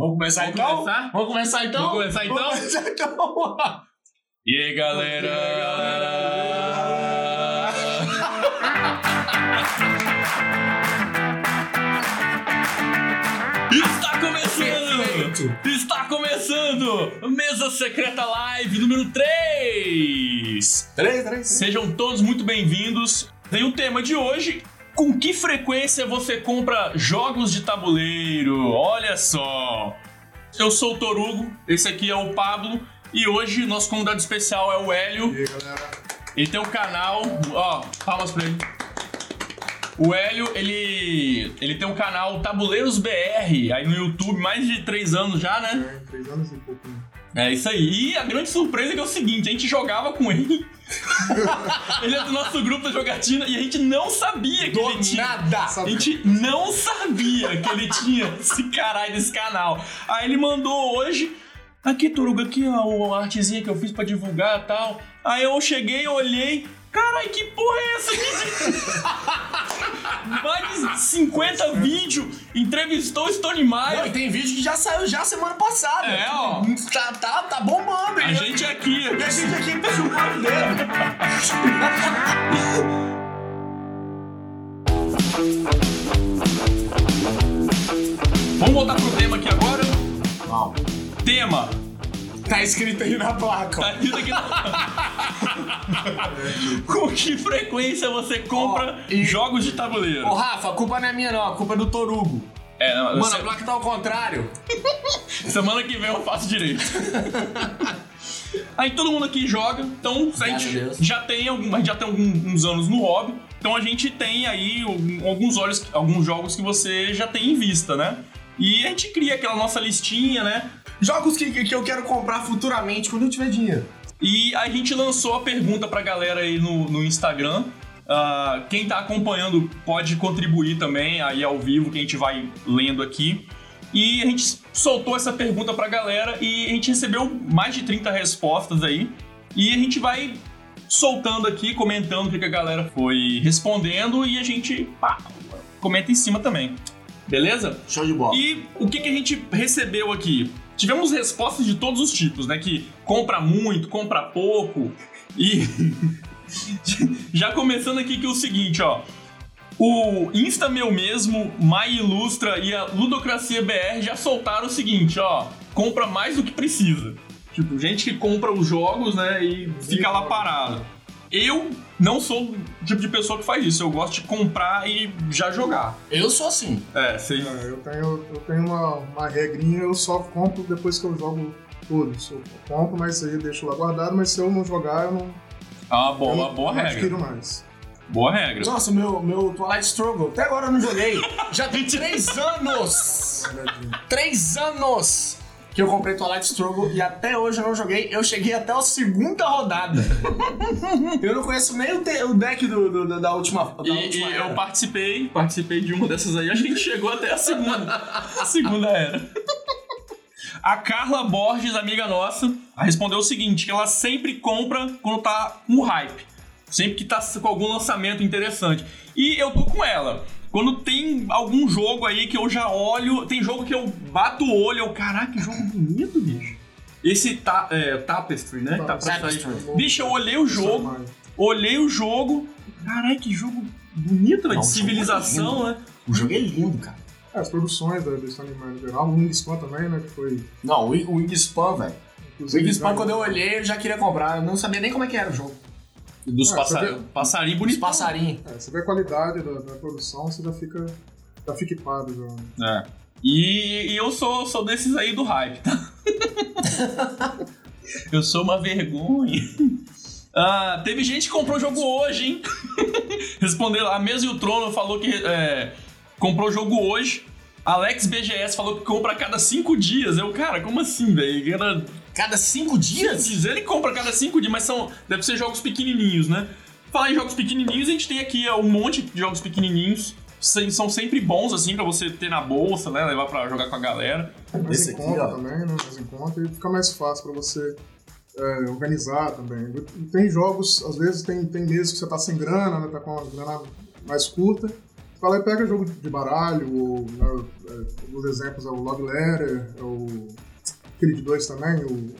Vamos começar Vamos então? começar? Vamos começar então? Vamos começar então? Vamos começar então? E aí, galera? Está começando! Está começando! Mesa Secreta Live número 3! Três, três, Sejam todos muito bem-vindos. Tem o tema de hoje. Com que frequência você compra jogos de tabuleiro? Olha só! Eu sou o Torugo, esse aqui é o Pablo e hoje nosso convidado especial é o Hélio. E aí, galera? Ele tem um canal, ó, palmas pra ele. O Hélio, ele, ele tem um canal Tabuleiros BR, aí no YouTube, mais de três anos já, né? É, três anos e pouco. né? É isso aí. E a grande surpresa é que é o seguinte, a gente jogava com ele. ele é do nosso grupo da jogatina e a gente não sabia que Do ele tinha. nada! A gente não sabia que ele tinha esse caralho desse canal. Aí ele mandou hoje. Aqui, Turuga, aqui, ó, a artezinha que eu fiz pra divulgar e tal. Aí eu cheguei, olhei. Carai, que porra é essa? Mais de 50 vídeos. Entrevistou o Stone Não, e tem vídeo que já saiu já semana passada. É, ó. Tá, tá, tá bombando, A gente aqui. E a gente aqui chupando dele. Vamos voltar pro tema aqui agora. Não. Tema. Tá escrito aí na placa, ó. Tá escrito aqui na- Com que frequência você compra Ó, e- jogos de tabuleiro? Ô, Rafa, a culpa não é minha, não. A culpa é do Torugo. É, não, Mano, se- a placa tá ao contrário. semana que vem eu faço direito. Aí todo mundo aqui joga, então a Graças gente Deus. já tem, algum, a gente já tem algum- uns anos no hobby, então a gente tem aí algum- alguns, olhos, alguns jogos que você já tem em vista, né? E a gente cria aquela nossa listinha, né? Jogos que, que eu quero comprar futuramente quando eu tiver dinheiro. E a gente lançou a pergunta pra galera aí no, no Instagram. Ah, quem tá acompanhando pode contribuir também aí ao vivo, que a gente vai lendo aqui. E a gente soltou essa pergunta pra galera e a gente recebeu mais de 30 respostas aí. E a gente vai soltando aqui, comentando o que que a galera foi respondendo e a gente pá, comenta em cima também. Beleza? Show de bola. E o que, que a gente recebeu aqui? Tivemos respostas de todos os tipos, né? Que compra muito, compra pouco. E já começando aqui que é o seguinte, ó. O Insta Meu Mesmo, My Ilustra e a Ludocracia BR já soltaram o seguinte, ó. Compra mais do que precisa. Tipo, gente que compra os jogos, né, e fica lá parado. Eu não sou o tipo de pessoa que faz isso. Eu gosto de comprar e já jogar. Eu sou assim. É, vocês É, eu tenho, eu tenho uma, uma regrinha, eu só compro depois que eu jogo todos. Eu compro, mas aí eu deixo lá guardado, mas se eu não jogar, eu não, uma boa, eu uma não, boa não regra. adquiro mais. Boa regra. Nossa, meu, meu Twilight Struggle. Até agora eu não joguei. Já tem três anos. Três anos que eu comprei Twilight Struggle e até hoje eu não joguei. Eu cheguei até a segunda rodada. eu não conheço nem o, te- o deck do, do- da última. Da E, última e eu participei, participei de uma dessas aí. Acho que a gente chegou até a segunda. A segunda era. A Carla Borges, amiga nossa, respondeu o seguinte: que ela sempre compra quando tá com hype. Sempre que tá com algum lançamento interessante. E eu tô com ela. Quando tem algum jogo aí que eu já olho, tem jogo que eu bato o olho, eu, caraca, que jogo bonito, bicho. Esse ta, é, Tapestry, né? Tá pra sair. Tapestry. Bicho, eu olhei o jogo, Mas- olhei o jogo. Caralho, que jogo bonito, né? Não, De jogo é civilização, lindo. né? O jogo é lindo, cara. É, as produções da, anime em geral, o Wingspan também, né, que foi... Não, o, Wingspan, velho. O Wingspan, quando eu olhei, eu já queria comprar. Eu não sabia nem como é que era o jogo. Dos Ah, passa você vê- passarinhos Os bonitos. passarinhos. É, você vê a qualidade da, da produção, você já fica, já fica equipado já. É. E, e eu sou, sou desses aí do hype, tá? eu sou uma vergonha. Ah, teve gente que comprou o jogo hoje, hein? Respondeu, a Mesa e o Trono falou que é, comprou o jogo hoje. Alex BGS falou que compra a cada cinco dias. Eu, cara, como assim, velho? Cada cinco dias? Diz ele compra cada cinco dias, mas são, deve ser jogos pequenininhos, né? Falar em jogos pequenininhos, a gente tem aqui é, um monte de jogos pequenininhos. São sempre bons, assim, pra você ter na bolsa, né? Levar pra jogar com a galera. Esse aqui, ó. também, né? Em conta e fica mais fácil pra você é, organizar também. E tem jogos, às vezes tem, tem meses que você tá sem grana, né? Tá com uma grana mais curta. Fala aí, pega jogo de baralho, ou, né, é, os exemplos é o Log Letter, é o. Aquele de dois também, o.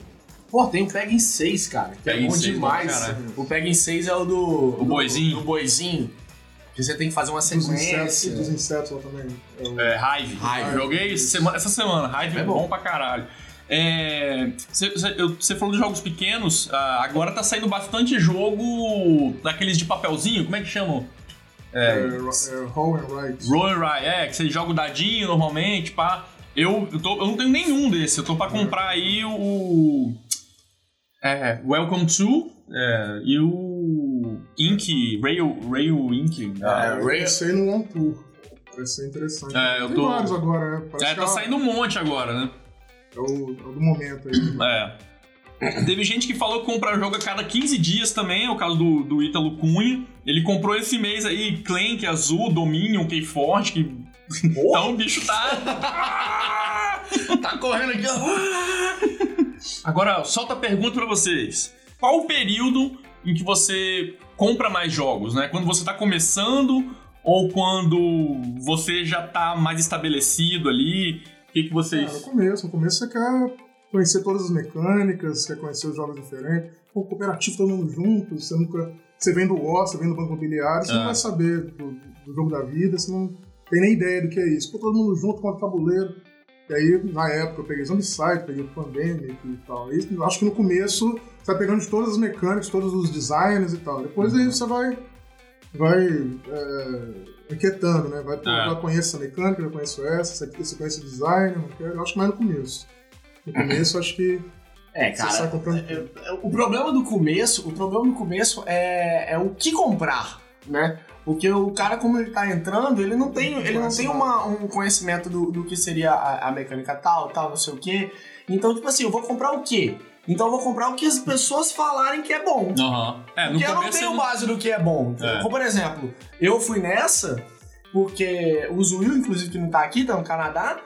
Pô, tem o Peg em 6, cara. Que é bom seis, demais. bom pra caralho. o Peg em 6 é o do. O boizinho. Do boizinho. Que você tem que fazer uma Dos insetos, sequência. dos insetos lá também. É o, É, Hive. Hive. Joguei semana- essa semana. Hive É é bom. bom pra caralho. É, Você falou de jogos pequenos, ah, agora tá saindo bastante jogo daqueles de papelzinho, como é que chamam? é, é, Roll and Write. Roll and Ride, é, que você joga o dadinho normalmente, pá. Eu, eu, tô- eu não tenho nenhum desse, eu tô pra comprar aí o. É, Welcome to é, e o Ink, Rail, Rail Ink. É, ah, Eu pensei no One Tour. Parece ser interessante. É, eu Tem tô- vários agora, né? Parece é, tá é- saindo um monte agora, né? É o, é o do momento aí. É. Teve gente que falou que compra jogo a cada 15 dias também, é o caso do, do Ítalo Cunha. Ele comprou esse mês aí Clank, Azul, Dominion, Keyforge, que. Então o bicho tá. Tá correndo aqui. Agora, solta a pergunta pra vocês. Qual o período em que você compra mais jogos, né? Quando você tá começando ou quando você já tá mais estabelecido ali? O que, que É, no vocês. começo. No começo você quer conhecer todas as mecânicas, quer conhecer os jogos diferentes. Pô, cooperativo todo mundo junto, você nunca. Você vem do War, você vem do Banco Imobiliário, você Ah. não vai saber do, do jogo da vida, você não tem nem ideia do que é isso. Pô, todo mundo junto com o tabuleiro. E aí, na época, eu peguei Zombicide, peguei o Pandemic e tal. E eu acho que no começo você vai pegando de todas as mecânicas, todos os designs e tal. Depois aí você vai. Vai. É, inquietando, né? Vai, pô, É. já conheço essa mecânica, já conheço essa, essa aqui você conhece o design. Eu acho que mais no começo. No começo, eu acho que É, você cara. sai comprando. É, é, O problema do começo, o problema do começo é, é o que comprar, né? Porque o cara, como ele tá entrando, ele não tem, ele não tem uma, um conhecimento do, do que seria a, a mecânica tal, tal, não sei o quê. Então, tipo assim, eu vou comprar o quê? Então eu vou comprar o que as pessoas falarem que é bom. Aham. É, Porque eu não tenho base do que é bom. É. Como, por exemplo, eu fui nessa porque o Zuil, inclusive, que não tá aqui, tá no Canadá,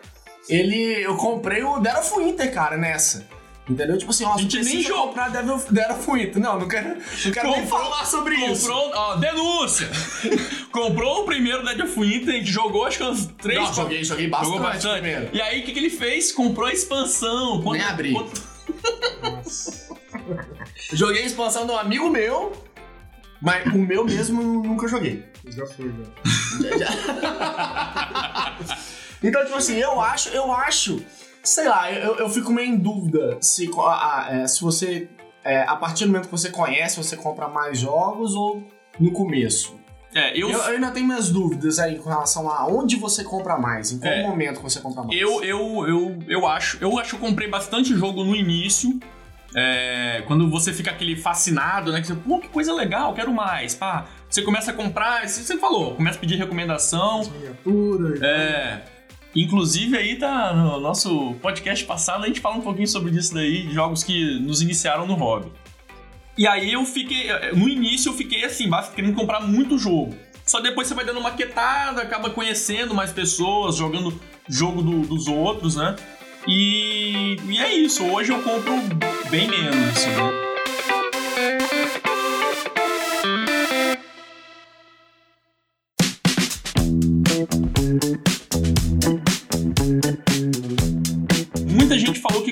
ele. Eu comprei o Dead of Winter, cara, nessa. Entendeu? Tipo assim, ó, A gente nem jogou. comprar of Winter. Não, não quero, não quero nem Comprou- falar sobre isso. Comprou, ó, denúncia! Comprou o primeiro Dead of Winter, a gente jogou acho que umas três, Não, joguei, joguei bastante, jogou bastante. primeiro. E aí o que, que ele fez? Comprou a expansão. Quanto- Nem abri. Nossa. Joguei a expansão de um amigo meu, mas o meu mesmo nunca joguei. Já foi, já. Então, tipo assim, eu acho, eu acho, sei lá, eu, eu fico meio em dúvida se, a- a- é, se você, é, a partir do momento que você conhece, você compra mais jogos ou no começo. É, Eu, eu, eu ainda tenho minhas dúvidas aí com relação a onde você compra mais, em qual É. momento você compra mais. eu, eu, eu, eu acho. Eu acho que eu comprei bastante jogo no início. É, quando você fica aquele fascinado, né? Que você, pô, que coisa legal, quero mais. Pá, você começa a comprar, você falou, começa a pedir recomendação. As miniaturas. É. Inclusive aí tá no nosso podcast passado a gente fala um pouquinho sobre isso daí, jogos que nos iniciaram no hobby. E aí eu fiquei, no início eu fiquei assim, querendo comprar muito jogo. Só depois você vai dando uma quietada, acaba conhecendo mais pessoas, jogando jogo do- dos outros, né? E, e é isso, hoje eu compro bem menos, assim, né?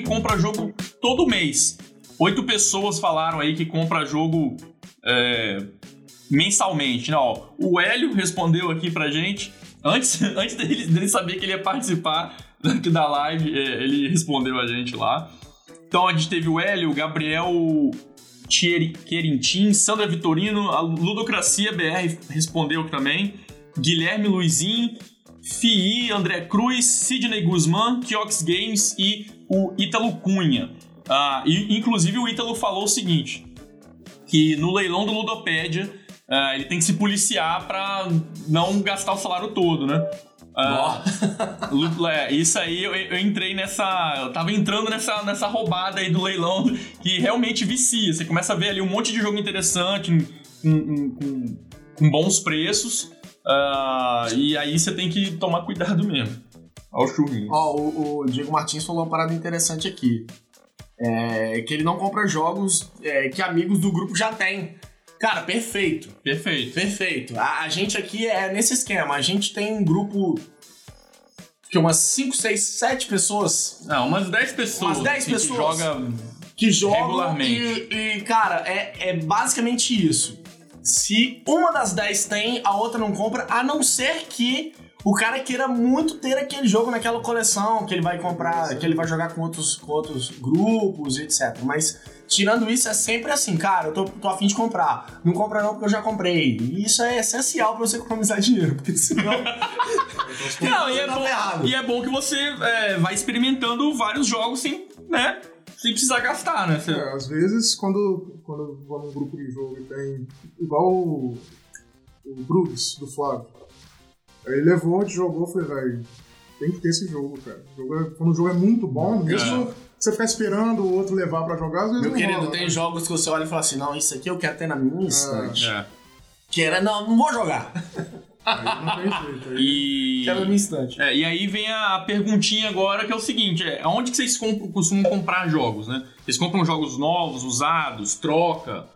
Compra jogo todo mês. Oito pessoas falaram aí que compra jogo é, mensalmente. Não, o Hélio respondeu aqui pra gente. Antes, antes dele, dele saber que ele ia participar aqui da live, é, ele respondeu a gente lá. Então a gente teve o Hélio, o Gabriel Thierry- Querintin, Sandra Vitorino, a Ludocracia BR respondeu também. Guilherme Luizinho, Fii, André Cruz, Sidney Guzmán, Kiox Games e o Ítalo Cunha. Ah, e, inclusive o Ítalo falou o seguinte, que no leilão do Ludopédia ah, ele tem que se policiar pra não gastar o salário todo, né? Ah, é, isso aí eu, eu entrei nessa. Eu tava entrando nessa, nessa roubada aí do leilão que realmente vicia. Você começa a ver ali um monte de jogo interessante, com- com- com bons preços. Ah, e aí você tem que tomar cuidado mesmo. Olha o churrinho. Ó, o, o Diego Martins falou uma parada interessante aqui. É, que ele não compra jogos é, que amigos do grupo já têm. Cara, perfeito. Perfeito. Perfeito. A, a gente aqui é nesse esquema. A gente tem um grupo que umas 5, 6, 7 pessoas Não, umas 10 pessoas. Umas 10 assim, pessoas. Que joga que jogam Regularmente. E, e, cara, é, é basicamente isso. Se uma das 10 tem, a outra não compra, a não ser que o cara queira muito ter aquele jogo naquela coleção, que ele vai comprar, que ele vai jogar com outros, com outros grupos, etc. Mas tirando isso, é sempre assim, cara, eu tô, tô afim de comprar. Não compra não porque eu já comprei. E isso é essencial pra você economizar dinheiro, porque senão. Não, e é, Tá bom, e é bom que você é, vai experimentando vários jogos sem, né? Sem precisar gastar, né? Você- É, às vezes, quando, quando eu vou num grupo de jogo e tem. Igual o, o Bruges, do Flávio. Aí ele levou, a gente jogou, eu falei, velho, tem que ter esse jogo, cara. O jogo é- quando o jogo é muito bom, mesmo você ficar esperando o outro levar pra jogar, às vezes Meu não querido, rola, tem né? jogos que você olha e fala assim: não, isso aqui eu quero ter na minha estante. É. Que era, não, não vou jogar. Aí E. Quero minha estante. É, e aí vem a perguntinha agora, que é o seguinte: é, aonde que vocês compram- costumam comprar jogos, né? Vocês compram jogos novos, usados, troca,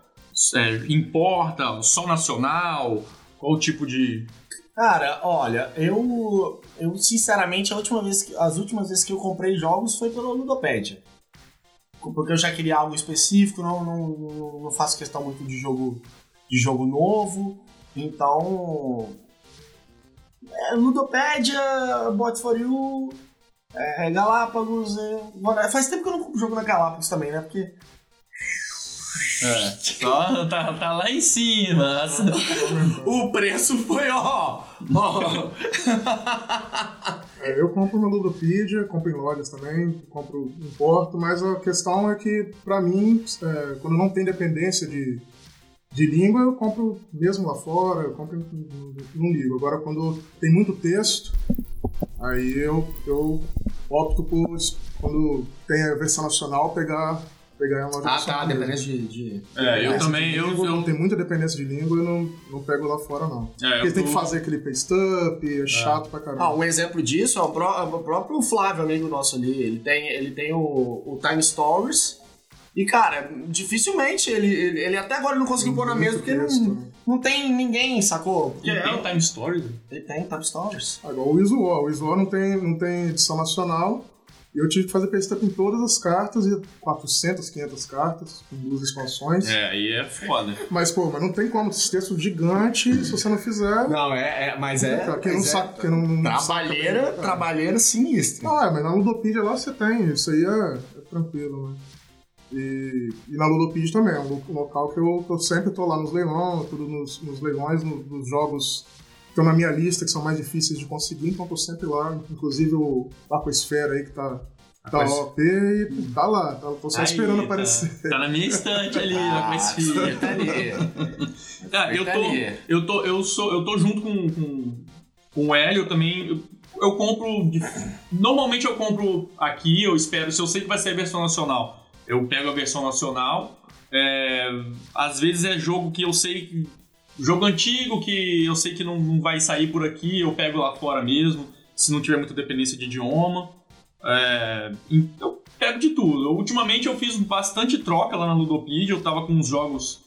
é, importa, só nacional? Qual o tipo de. Cara, olha, eu, eu sinceramente, a última vez que, as últimas vezes que eu comprei jogos foi pela Ludopédia. Porque eu já queria algo específico, não, não, não, não faço questão muito de jogo, de jogo novo. Então. É, Ludopédia, Bot for You, é, Galápagos. É, faz tempo que eu não compro jogo na Galápagos também, né? Porque. É, só tá, tá lá em cima. O preço foi, ó! ó. É, eu compro na Ludopedia, compro em lojas também, compro em porto, mas a questão é que, pra mim, é, quando não tem dependência de, de língua, eu compro mesmo lá fora, eu compro não ligo. Agora, quando tem muito texto, aí eu, eu opto por, quando tem a versão nacional, pegar, pegar loja Ah, nacional tá, mesmo. dependência de. de... É, eu também. de Eu, língua, eu, Não tem muita dependência de língua, eu não, não pego lá fora, não. é, eu Porque tem que fazer aquele paste up, é chato pra caramba. Ah, um exemplo disso é o, pró- o próprio Flávio, amigo nosso ali. Ele tem, ele tem o, o Time Stories. E, cara, dificilmente ele, ele, ele até agora não conseguiu pôr na mesa porque texto, não, né? não tem ninguém, sacou? Porque Ele tem é- time story? ele tem Time Stories. Ah, igual o Isuo. O Isuo não tem, não tem edição nacional. E eu tive que fazer up em todas as cartas, e 400, 500 cartas, com duas expansões. É, aí é foda. Mas, pô, mas não tem como, esse texto gigante, se você não fizer... Não, é, é mas é. Quem não é sabe... Quem não, não Trabalheira, sabe- trabalheira sinistra. Ah, mas na Ludopedia lá você tem, isso aí é, é tranquilo, né? E, e na Ludopedia também, é um lo- local que eu, que eu sempre tô lá nos leilões, tudo nos, nos leilões, no- nos jogos que estão na minha lista, que são mais difíceis de conseguir, então eu tô sempre lá, inclusive o Aquasfera aí que tá, tá Aquas- OP e tá lá, tá, tô só Aí, esperando tá- aparecer. Tá na minha estante ali, Ah, com esse filho. tá ali. Ah, eu Tá tô, ali. eu tô, eu sou, eu tô junto com, com, com o Hélio também. Eu, eu compro. normalmente eu compro aqui, eu espero, se eu sei que vai ser a versão nacional, eu pego a versão nacional. É, às vezes é jogo que eu sei que. Jogo antigo que eu sei que não, não vai sair por aqui, eu pego lá fora mesmo, se não tiver muita dependência de idioma. É, eu pego de tudo. Ultimamente eu fiz bastante troca lá na Ludopedia, eu tava com uns jogos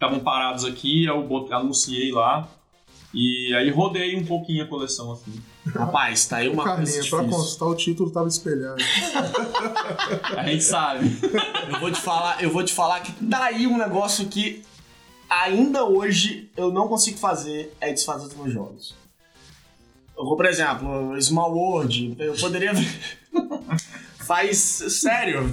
estavam parados aqui, eu anunciei lá. E aí rodei um pouquinho a coleção, assim. Rapaz, tá aí uma coisa Carlinha, pra difícil. constar, o título tava espelhado. A gente sabe. Eu vou te falar, eu vou te falar que tá aí um negócio que ainda hoje eu não consigo fazer é desfazer dos meus jogos. Eu vou, por exemplo, Small World, eu poderia faz sério,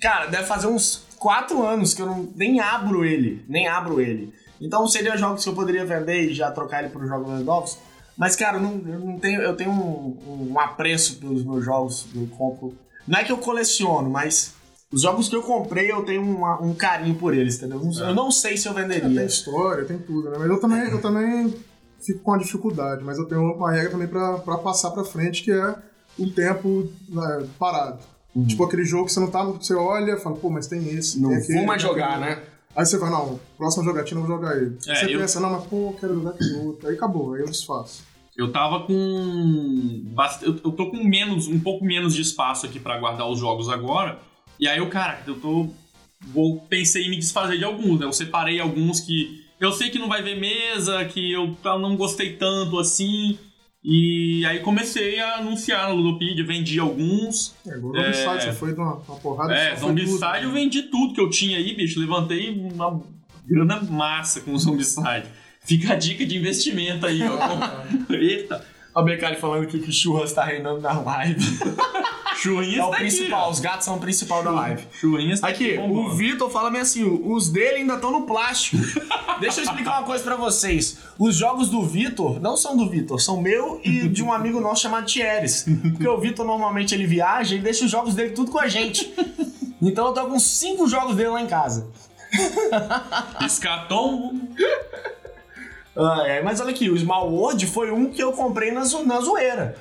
cara, deve fazer uns 4 anos que eu não, nem abro ele, nem abro ele. Então seria jogos que eu poderia vender e já trocar ele por jogos novos. Mas, cara, eu não, eu não tenho, eu tenho um, um apreço pelos meus jogos, eu compro. Não é que eu coleciono, mas os jogos que eu comprei eu tenho uma- um carinho por eles, entendeu? Eu não sei se eu É, venderia. tem história, tem tudo, né? Mas eu também, eu também fico com a dificuldade, mas eu tenho uma regra também pra, pra passar pra frente, que é o tempo né, parado. Uhum. Tipo aquele jogo que você não tá, você olha e fala, pô, mas tem esse, Não tem aquele. vou mais jogar, né? Aí você vai, não, próxima jogatina eu vou jogar ele. É, você eu- pensa, não, mas pô, quero jogar aquele outro. Aí acabou, aí eu desfaço. Eu tava com. bast- Eu tô com menos, um pouco menos de espaço aqui pra guardar os jogos agora. E aí eu, cara, eu tô vou pensei em me desfazer de alguns, né? Eu separei alguns que eu sei que não vai ver mesa, que eu não gostei tanto assim. E aí comecei a anunciar no Ludopedia, vendi alguns. É, o Zombicide, você foi de uma, uma porrada É. Zombicide eu vendi tudo que eu tinha aí, bicho. Levantei uma grana massa com o Zombicide. Fica a dica de investimento aí, ó. Eita, o Becari falando que o churras tá reinando na live. churrinhas É o tá aqui, principal, ó. os gatos são o principal da live. Churrinhas tá Aqui, bombando. o Vitor fala bem assim, os dele ainda estão no plástico. Deixa eu explicar uma coisa pra vocês. Os jogos do Vitor não são do Vitor, são meu e de um amigo nosso chamado Thieres. Porque o Vitor normalmente ele viaja e deixa os jogos dele tudo com a gente. Então eu tô com cinco jogos dele lá em casa. Escatom. Ah, é, mas olha aqui, o Small World foi um que eu comprei na, zo- na zoeira.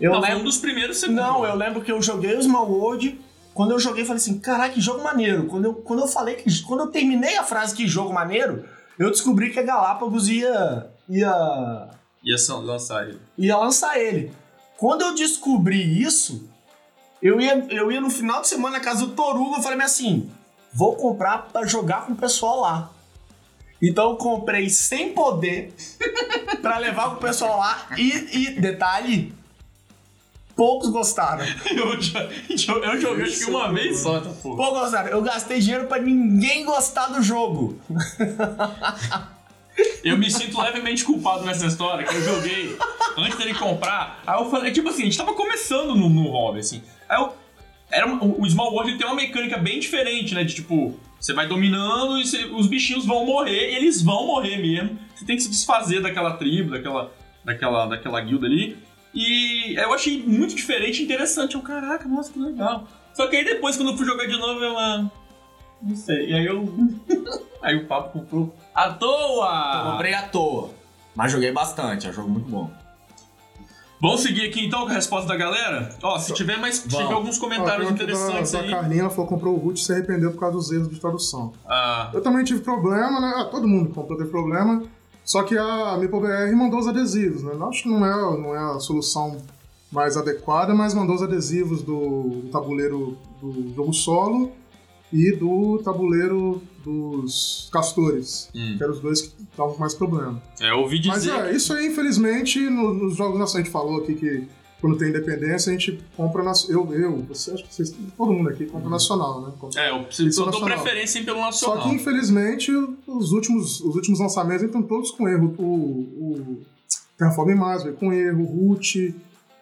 Eu Não, foi lembro... um dos primeiros você Não, comprou. eu lembro que eu joguei o Small World. Quando eu joguei, eu falei assim: caraca, que jogo maneiro. Quando eu, quando eu falei que. Quando eu terminei a frase que jogo maneiro, eu descobri que a Galápagos ia. ia. Ia só lançar ele. ia lançar ele. Quando eu descobri isso, eu ia, eu ia no final de semana na casa do Torugo, eu falei assim: vou comprar pra jogar com o pessoal lá. Então eu comprei sem poder pra levar pro pessoal lá e, e detalhe, poucos gostaram. Eu, já, eu joguei acho que uma vez só, tá porra. Pô, gostaram, eu gastei dinheiro pra ninguém gostar do jogo. Eu me sinto levemente culpado nessa história, que eu joguei antes dele comprar. Aí eu falei, tipo assim, a gente tava começando no, no hobby, assim. Aí eu. Era o Small World tem uma mecânica bem diferente, né? De tipo, você vai dominando e você- os bichinhos vão morrer, e eles vão morrer mesmo. Você tem que se desfazer daquela tribo, daquela, daquela, daquela guilda ali. E eu achei muito diferente e interessante. Eu, caraca, nossa, que legal. Só que aí depois, quando eu fui jogar de novo, eu. ah, Não sei. E aí eu. aí o papo comprou à toa! comprei à toa. Mas joguei bastante, é um jogo muito bom. Vamos seguir aqui então com a resposta da galera? Ó, se tiver mais. Se tiver alguns comentários aqui interessantes da, da aí. Carlinha, ela falou que comprou o root e se arrependeu por causa dos erros de tradução. Ah, Eu também tive problema, né? Ah, todo mundo comprou teve problema. Só que a MipoBR mandou os adesivos, né? Eu Acho que não é, não é a solução mais adequada, mas mandou os adesivos do, do tabuleiro do jogo solo e do tabuleiro dos castores, Hum. que eram os dois que estavam com mais problema. é, ouvi Mas dizer. é, isso aí, infelizmente, no- nos jogos nacionais, a gente falou aqui que quando tem independência, a gente compra nacional. Eu, eu, você, acho que vocês, todo mundo aqui compra nacional, né? Compra- É, eu, preciso, eu dou nacional. preferência pelo Só nacional. que, infelizmente, os últimos, os últimos lançamentos estão todos com erro. O, o Terraform Mars veio com erro, o Root,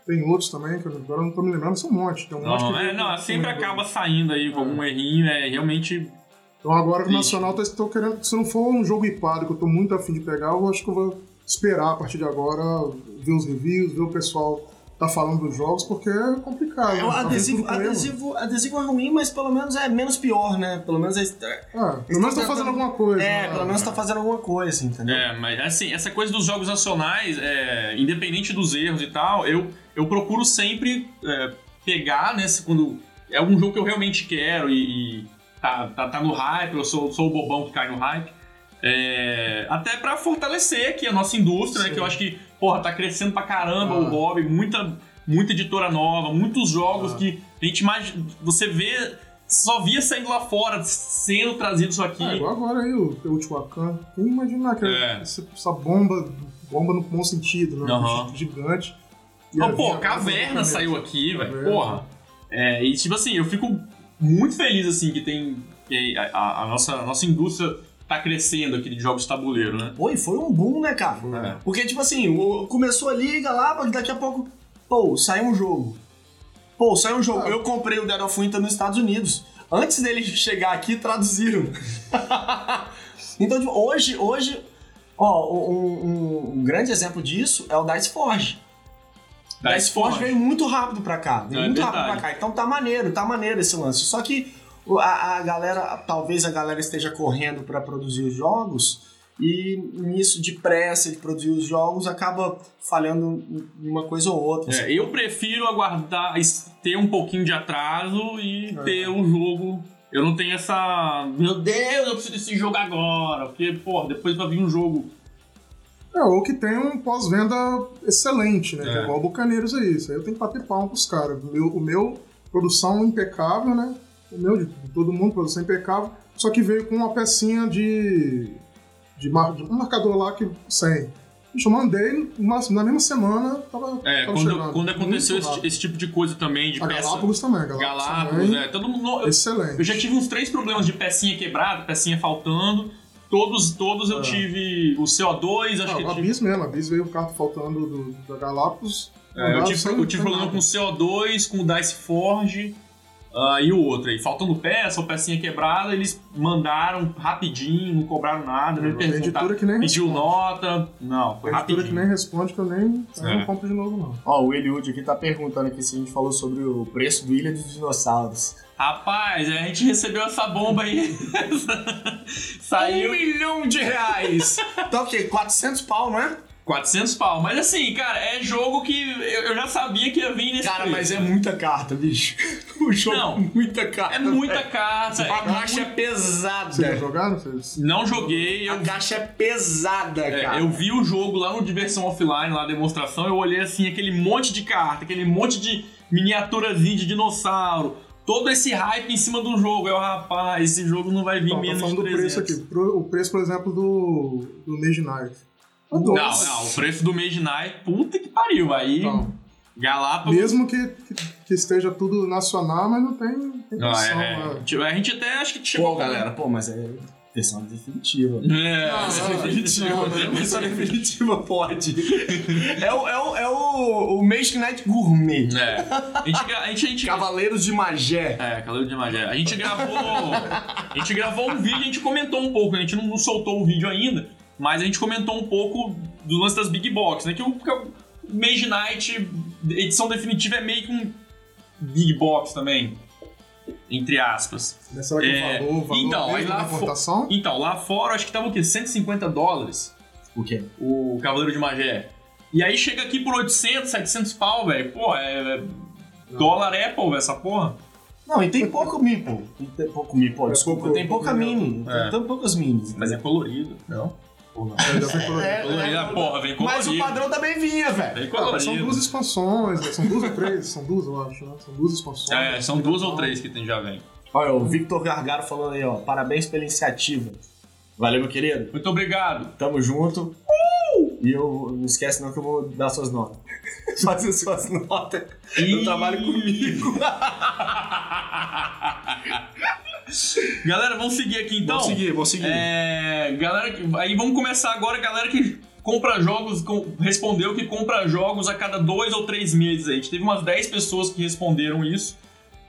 tem outros também, que eu agora não tô me lembrando, são um monte. Tem um monte Não, que é, não, sempre acaba saindo aí com algum errinho, é realmente. Então agora o. Nacional tá, tô querendo. Se não for um jogo hipado que eu tô muito afim de pegar, eu acho que eu vou esperar a partir de agora, ver os reviews, ver o pessoal tá falando dos jogos, porque é complicado. É, o Tá vendo adesivo, adesivo, adesivo é ruim, mas pelo menos é menos pior, né? Pelo menos é. Ah, pelo menos tá fazendo alguma coisa. É, né? pelo menos tá fazendo alguma coisa, entendeu? É, mas assim, essa coisa dos jogos nacionais, é, independente dos erros e tal, eu, eu procuro sempre é, pegar, né, se- quando é algum jogo que eu realmente quero e, e tá, tá, tá no hype, eu sou, sou o bobão que cai no hype. É, até pra fortalecer aqui a nossa indústria, né, que eu acho que, porra, tá crescendo pra caramba Ah. o hobby, muita, muita editora nova, muitos jogos Ah. que a gente imagina, você vê, só via saindo lá fora, sendo trazido isso aqui. É, igual agora aí o Teotihuacan. Quem imaginar que É. essa, essa bomba, bomba no bom sentido, né? Aham. Gigante. Não, pô, Caverna saiu aqui, velho. Porra. É, e tipo assim, eu fico muito feliz assim que tem. Que a, a- a nossa, a nossa indústria tá crescendo aqui de jogos de tabuleiro, né? Pô, e foi um boom, né, cara? É. Porque, tipo assim, o- começou a liga lá, mas daqui a pouco, pô, saiu um jogo. Pô, saiu um jogo. Ah. Eu comprei o Dead of Winter nos Estados Unidos. Antes dele chegar aqui, traduziram. então, tipo, hoje, hoje, ó, um, um- um grande exemplo disso é o Dice Forge. Dice Forge veio muito rápido pra cá. Veio É muito verdade. rápido pra cá. Então tá maneiro, tá maneiro esse lance. Só que a, a galera, talvez a galera esteja correndo pra produzir os jogos e nisso de pressa de produzir os jogos acaba falhando em uma coisa ou outra. assim. É, eu prefiro aguardar, ter um pouquinho de atraso e É. ter um jogo. Eu não tenho essa. Meu Deus, eu preciso desse jogo agora. Porque, pô, depois vai vir um jogo. É, ou que tem um pós-venda excelente, né? Que É. é igual o Bucaneiros aí. Isso aí eu tenho que bater palma pros caras. O meu, o meu produção impecável, né? O meu, de, todo mundo, produção impecável, só que veio com uma pecinha de. de, mar, de um marcador lá que 100. Bicho, eu mandei, uma- na mesma semana tava. É, tava quando, chegando. quando aconteceu esse, esse tipo de coisa também, de A peça. Galápagos também, Galápagos, Galápagos, também. é. Todo mundo. Eu, Excelente. eu já tive uns três problemas de pecinha quebrada, pecinha faltando. Todos, todos eu É. tive o CO2, acho Ah, que a eu tive. Bis mesmo, a Bis veio o carro faltando do, da Galápagos. É, eu tive, sem- eu tive sem problema com o CO2, com o Dice Forge ah, e o outro aí. Faltando peça ou pecinha quebrada, eles mandaram rapidinho, não cobraram nada, nem A editora perguntaram. que nem Pediu responde. nota. Não, foi A editora que rapidinho. nem responde que eu nem É. não compro de novo, não. Ó, o Eliud aqui tá perguntando aqui se a gente falou sobre o preço do Ilha dos Dinossauros. Rapaz, a gente recebeu essa bomba aí. Saiu Um milhão de reais! tá o quê? 400 pau, não é? 400 pau. Mas assim, cara, é jogo que eu eu já sabia que ia vir nesse Cara, preço. mas é muita carta, bicho. O jogo Não, é muita carta. É muita velho. carta. A é caixa é muito- pesada. Vocês já jogaram? Vocês... Não joguei, eu A caixa é pesada, É, cara. eu vi o jogo lá no Diversão Offline, lá a demonstração, eu olhei assim, aquele monte de carta, aquele monte de miniaturazinha de dinossauro, todo esse hype em cima do jogo. Eu, rapaz, esse jogo não vai vir Então, tô menos de falando do 300. preço aqui. O preço, por exemplo, do, do. O Não, não, o preço do Mage Knight, puta que pariu. Aí, Então, Galápagos... mesmo que, que, que esteja tudo nacional, mas não tem, tem Não, condição. é, né? é. Tipo, A gente até acho que Pô, chegou... galera, pô, mas é versão definitiva. É, Não, não, é definitiva. não, não. Versão definitiva pode. É o, é o, é o, o Magic Knight Gourmet. É. A gente, a gente, a gente, Cavaleiros de Magé. É, Cavaleiro de Magé. A gente gravou. A gente gravou um vídeo, a gente comentou um pouco, a gente não, não soltou o vídeo ainda, mas a gente comentou um pouco do lance das Big Box, né? Que o, que o Mage Knight, edição definitiva, é meio que um Big Box também. Entre aspas. Mas será que É, o valor, então, aí lá importação? Então, lá fora, acho que tava o quê? 150 dólares O quê? o Cavaleiro de Magé. E aí chega aqui por 800, 700 pau, velho. Pô, é. é Dólar Apple, velho, essa porra. Não, e tem pouco Meeple. Tem pouco Meeple, É desculpa. pouco- tem pouca pouco mini. É. Tem tão poucas minis. Mas é colorido. Não? É, colorido. É, porra, vem colorido. Mas o padrão também vinha, velho. Vem Ah, são duas expansões, né? são duas ou três? São duas, eu acho, né? São duas expansões. É, são duas ou três que tem já vem. Olha, o Victor Gargaro falando aí, ó. Parabéns pela iniciativa. Valeu, meu querido. Muito obrigado. Tamo junto. E eu não esquece não que eu vou dar suas notas. Fazer suas notas. Eu trabalho comigo. galera, vamos seguir aqui então. vamos seguir, vamos seguir. É, galera, aí vamos começar agora, galera que compra jogos, com- respondeu que compra jogos a cada dois ou três meses. A gente teve umas 10 pessoas que responderam isso.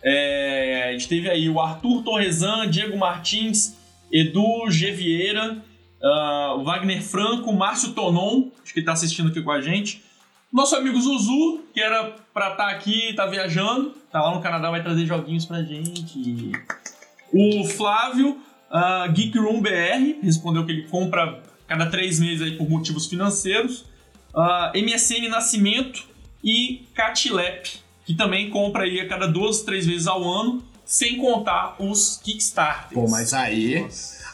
É, a gente teve aí o Arthur Torresan, Diego Martins, Edu G. Vieira, ah, o Wagner Franco, Márcio Tonon, acho que ele tá assistindo aqui com a gente. Nosso amigo Zuzu, que era pra estar aqui, tá viajando, tá lá no Canadá, vai trazer joguinhos pra gente. O Flávio, ah, Geek Room BR, respondeu que ele compra cada três meses aí por motivos financeiros. Ah, MSN Nascimento e Catilep, que também compra aí a cada duas, três vezes ao ano, sem contar os Kickstarters. Pô, mas aí.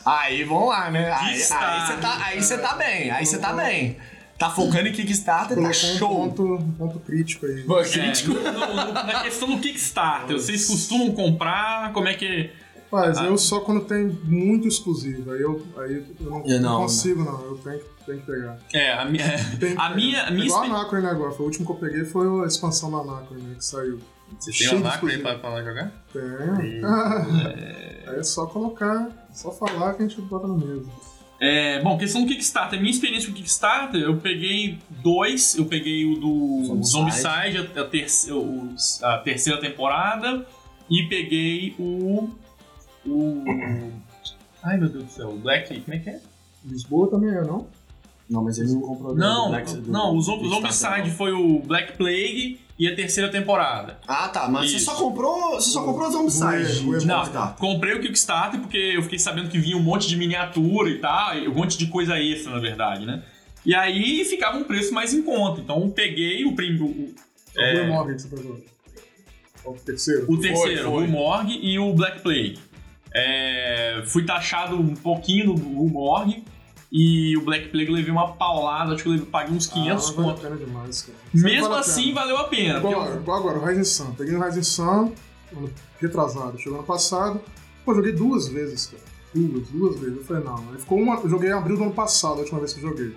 Aí vamos lá, né? Aí você tá, aí tá bem, aí você tá bem. Tá focando em Kickstarter, tá um show. ponto, um ponto crítico aí. Pô, É, crítico. no- no- na questão do Kickstarter, vocês costumam comprar? Como é que. Mas Ah. eu só quando tem muito exclusivo. Aí eu, aí eu não, Eu não, não consigo, não. Eu tenho, que- tenho que pegar. É, a minha. Tem A minha- a minha Igual a Anacron, né, agora. Foi o último que eu peguei foi a expansão da Anacron, né, que saiu. Você Cheio tem de um Anacron aí pra, pra lá jogar? Tem. Aí é só colocar, só falar que a gente bota no mesmo. É, bom, questão do Kickstarter. Minha experiência com o Kickstarter, eu peguei dois. Eu peguei o do Zombicide. Zombicide, a, a terce- o- a terceira temporada, e peguei o. O. Ai meu Deus do céu, o Black. Como é que é? Lisboa também é, não? Não, mas ele não comprou Não, Black- do- não, o do Zom- Kickstarter, Zombicide não. foi o Black Plague e a terceira temporada. Ah, tá, mas Isso. você só comprou. Você só comprou o Zombicide. O- o- Não, Kickstarter. comprei o Kickstarter porque eu fiquei sabendo que vinha um monte de miniatura e tal, um monte de coisa extra, na verdade, né? E aí ficava um preço mais em conta. Então eu peguei o, prim, o, É. É. O Morgan que você pegou. O terceiro. o terceiro, foi. o Morg e o Black Plague. É, fui taxado um pouquinho no Morg e o Black Plague eu levei uma paulada, acho que eu paguei uns 500 ah, vale conto. demais, cara. Mesmo vale assim, valeu a pena. Igual, eu- igual agora, o Rising Sun. Peguei o Rising Sun, retrasado, chegou ano passado. Pô, joguei duas vezes, cara. Duas, duas vezes. Eu falei, não. Aí ficou uma. Eu joguei em abril do ano passado, a última vez que eu joguei.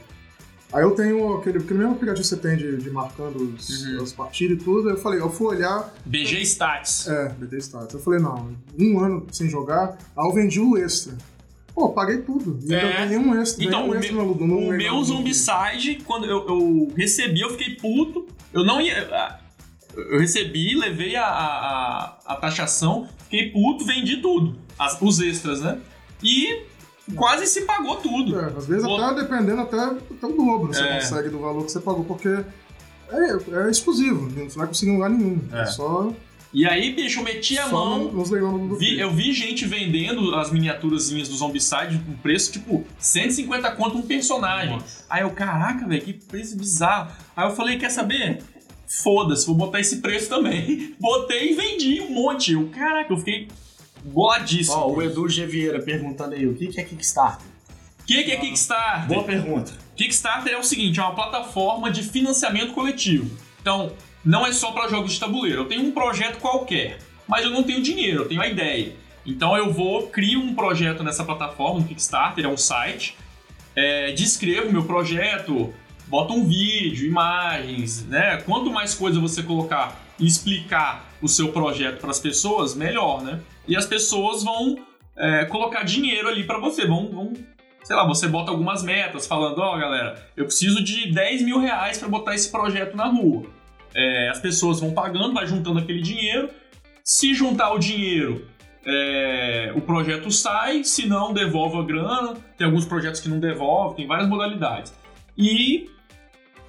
Aí eu tenho aquele, aquele mesmo aplicativo que você tem de, de marcando os, Uhum. as partidas e tudo. Eu falei, eu fui olhar. BG Stats. É, BT Stats. Eu falei, não, um ano sem jogar. Aí eu vendi o extra. Pô, paguei tudo. E ainda É. ganhei um extra. Então, o extra meu- no, no, O meu Zombicide, quando eu, eu recebi, eu fiquei puto. Eu não ia. Eu recebi, levei a, a, a- a taxação, fiquei puto, vendi tudo. As- os extras, né? E quase se pagou tudo. É, às vezes Vou- até dependendo até, até o dobro você É. consegue do valor que você pagou, porque é, é exclusivo, você não vai conseguir em lugar nenhum. É. É só, E aí, bicho, eu meti a só mão. no- nos Vi- eu vi gente vendendo as miniaturazinhas do Zombicide com preço tipo 150 conto um personagem. Aí eu, caraca, velho, que preço bizarro. Aí eu falei, quer saber? Foda-se, vou botar esse preço também. Botei e vendi um monte. Eu, caraca, eu fiquei boladíssimo. Ó, o Edu G. Vieira perguntando aí, o que que é Kickstarter? O que, que é Kickstarter? Boa pergunta. Kickstarter é o seguinte, é uma plataforma de financiamento coletivo. Então, não é só para jogos de tabuleiro. Eu tenho um projeto qualquer, mas eu não tenho dinheiro, eu tenho a ideia. Então eu vou, crio um projeto nessa plataforma, no Kickstarter, é um site, é, descrevo meu projeto, boto um vídeo, imagens, né? Quanto mais coisa você colocar e explicar o seu projeto para as pessoas, melhor, né? E as pessoas vão é, colocar dinheiro ali para você, vão, vão sei lá, você bota algumas metas falando, ó, galera, eu preciso de 10 mil reais para botar esse projeto na rua. É, as pessoas vão pagando, vai juntando aquele dinheiro. Se juntar o dinheiro, é, o projeto sai, se não, devolve a grana. Tem alguns projetos que não devolvem, tem várias modalidades. E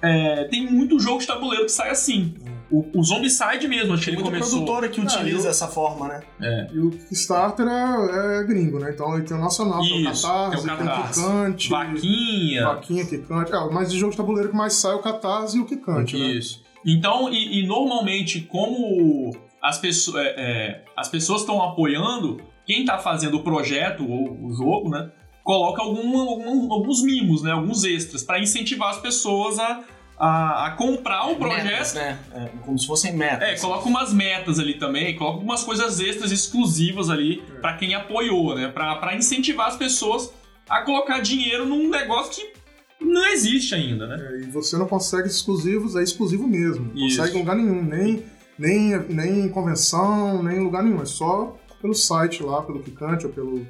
é, tem muito jogo de tabuleiro que sai assim. O, o Zombicide mesmo, acho que ele muita começou. produtora que utiliza eu- essa forma, né? E o Kickstarter é, é gringo, né? Então ele tem o nacional, tem o Isso, Catarse, tem o tem o Catarse. Kikante. Vaquinha. Vaquinha, Kikante. É, mas de jogo de tabuleiro que mais sai é o Catarse e o Kikante, né? Isso. Então, e, e normalmente, como as, pesso é, é, as pessoas estão apoiando, quem está fazendo o projeto ou o jogo, né? Coloca algum, algum- alguns mimos, né? Alguns extras, para incentivar as pessoas a, a, a comprar o projeto. Metas, né? É, como se fossem metas. É, coloca umas metas ali também, coloca algumas coisas extras exclusivas ali É. pra quem apoiou, né? Pra, pra incentivar as pessoas a colocar dinheiro num negócio que não existe ainda, né? É, e você não consegue exclusivos, é exclusivo mesmo. Não Isso. consegue em lugar nenhum, nem, nem, nem em convenção, nem em lugar nenhum. É só pelo site lá, pelo Kikante ou pelo,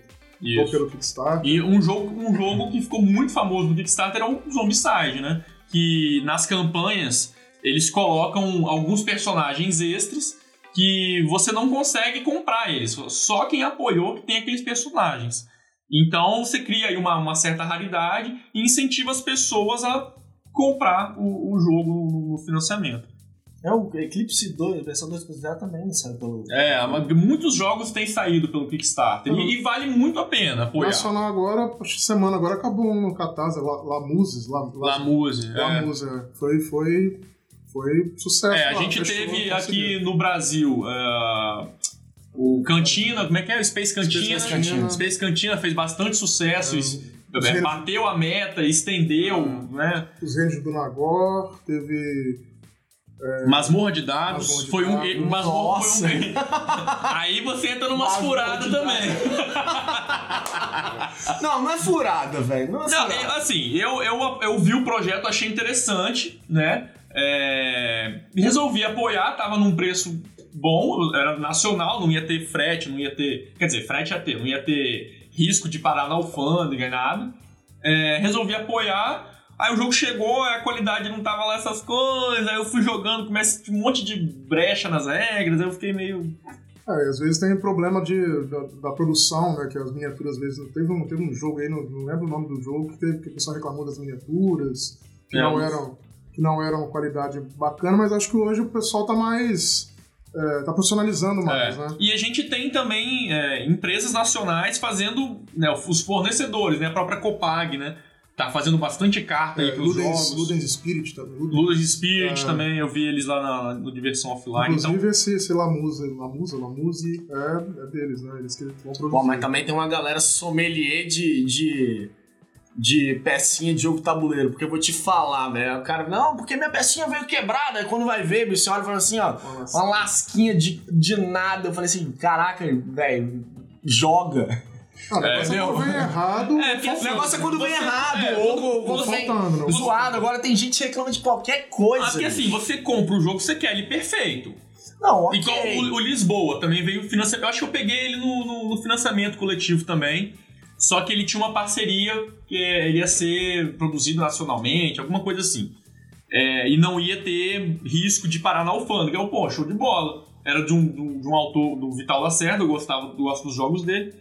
ou pelo Kickstarter. E um jogo, um jogo que ficou muito famoso no Kickstarter é o Zombicide, né? Que nas campanhas eles colocam alguns personagens extras que você não consegue comprar eles. Só quem apoiou que tem aqueles personagens. Então você cria aí uma, uma certa raridade e incentiva as pessoas a comprar o, o jogo no financiamento. É o Eclipse 2, versão 2.0 também saiu pelo. É, mas muitos jogos têm saído pelo Kickstarter Uhum. e, e vale muito a pena apoiar. Nacional agora, acho que semana agora acabou um no Catarse, La, La Muses, La, La, Lamuse. La é. Muse, é. Foi, foi, foi sucesso. É, a lá, gente fechou, teve aqui no Brasil uh, o Cantina, como é que é? O Space Cantina. Space Cantina. Space Cantina fez bastante sucesso, É, é, bateu a meta, estendeu, né? Os Reinos do Nagor, teve Masmorra de dados, Masmorra de foi um. dados. Masmorra Nossa. foi um. Aí você entra furadas de também. Não, não é furada, velho. Não é Não, furada. eu- assim, eu, eu, eu vi o projeto, achei interessante, né? É, resolvi apoiar, tava num preço bom, era nacional, não ia ter frete, não ia ter. Quer dizer, frete ia ter, não ia ter risco de parar na alfândega, nada. É, resolvi apoiar. Aí o jogo chegou, a qualidade não tava lá essas coisas, aí eu fui jogando, começa um monte de brecha nas regras, aí eu fiquei meio. É, às vezes tem problema de, da, da produção, né? Que as miniaturas, às vezes, teve um, teve um jogo aí, não, não lembro o nome do jogo, que, teve, que o pessoal reclamou das miniaturas, que, É, não eram, que não eram qualidade bacana, mas acho que hoje o pessoal tá mais. É, tá profissionalizando mais, É. né? E a gente tem também é, empresas nacionais fazendo, né, os fornecedores, né, a própria Copag, né, tá fazendo bastante carta aí É, pros Ludens, jogos. Ludens Spirit também. Ludens. Ludens Spirit É. também, eu vi eles lá na, no Diversão Offline. Inclusive Então, esse, esse Lamusa, Lamusa, Lamuse é, é deles, né? Eles que vão produzir. Bom, mas também tem uma galera sommelier de, de de pecinha de jogo tabuleiro, porque eu vou te falar, velho. O cara, não, porque minha pecinha veio quebrada. Aí quando vai ver, você olha e fala assim, ó, uma lasquinha de, de nada. Eu falei assim, caraca, velho, joga. Não, o negócio é, entendeu? quando vem errado. É, porque O assim, negócio é quando vem errado, é, ou, quando tá vem faltando, zoado. Agora tem gente que reclama de qualquer coisa. Porque assim, você compra o jogo, você quer ele perfeito. Não, ok. Igual o, o Lisboa também veio financiamento. Eu acho que eu peguei ele no, no- no financiamento coletivo também. Só que ele tinha uma parceria que é, ele ia ser produzido nacionalmente, alguma coisa assim. É, e não ia ter risco de parar na alfândega. Eu, pô, show de bola. Era de um, de um- de um autor, do Vital Lacerda, eu gostava eu gosto dos jogos dele.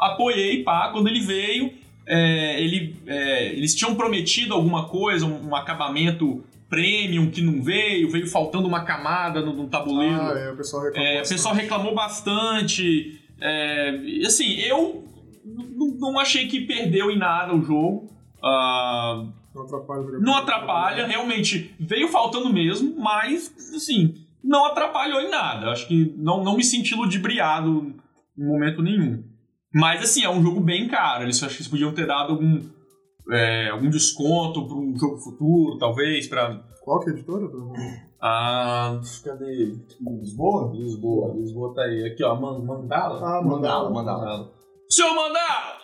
Apoiei, pá, quando ele veio, é, ele, é, eles tinham prometido alguma coisa, um, um acabamento premium que não veio, veio faltando uma camada no, no tabuleiro. Ah, é, o pessoal reclamou. É, o bastante. pessoal reclamou bastante. É, assim, eu não achei que perdeu em nada o jogo. Ah, Não atrapalha. não atrapalha, realmente veio faltando mesmo, mas assim, não atrapalhou em nada. Acho que não, não me senti ludibriado em momento nenhum. Mas assim, é um jogo bem caro. Eles acho que eles podiam ter dado algum, é, algum desconto para um jogo futuro, talvez, para Qual que é a editora? Ah, cadê? Lisboa? Lisboa, Lisboa tá aí. Aqui, ó, Man- Mandala. Ah, Mandala, Mandala. mandala. Senhor Mandala!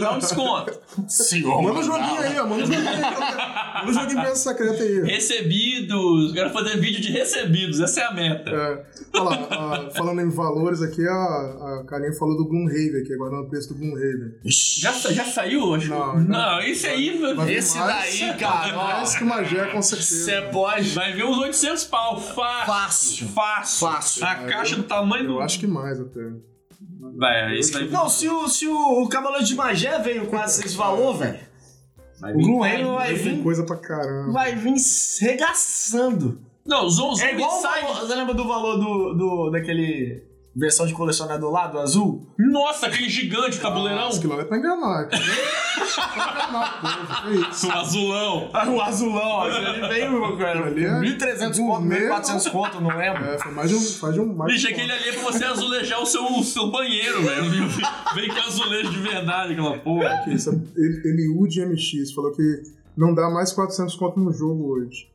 Dá um desconto. Senhor, Manda um joguinho aí, ó. Manda um joguinho aí. Manda um joguinho peça secreta aí. Recebidos. Quero fazer vídeo de recebidos. Essa é a meta. É, olha lá, ah, falando em valores aqui, a, a Karinha falou do Gloomhaven aqui, agora no preço do Gloomhaven. Já, já saiu? Acho? Não, não, não. isso aí meu, Esse mais- daí, cara. Mais que Magé, com certeza. Você pode. vai ver uns 800 pau. Fácil. Fácil. Fácil. Fácil. A caixa do tamanho do... Eu acho que mais até. Vai, esse vai... Não, se o, se o, o Cavaleiro de Magé veio quase esse valor, velho, vai o vir- Gloomhaven vai vir, coisa pra caramba. vai vir regaçando. Não, os 11 É igual sai... você lembra do valor do, do, daquele versão de colecionador lá, do azul? Nossa, aquele gigante tabuleirão. Esse quilômetro é pra enganar. Pra enganar. É isso. O azulão. Ah, o azulão, ele veio, cara, Ali é 1.300 conto, gourmet, 1.400 conto, não lembro. É, foi mais de um. Mais de um mais Bicho, de aquele ali é pra você azulejar o seu, o seu banheiro, velho. Vem com azulejo de verdade, aquela porra. Aqui, isso é- ele- Eliud MX falou que não dá mais 400 conto no jogo hoje.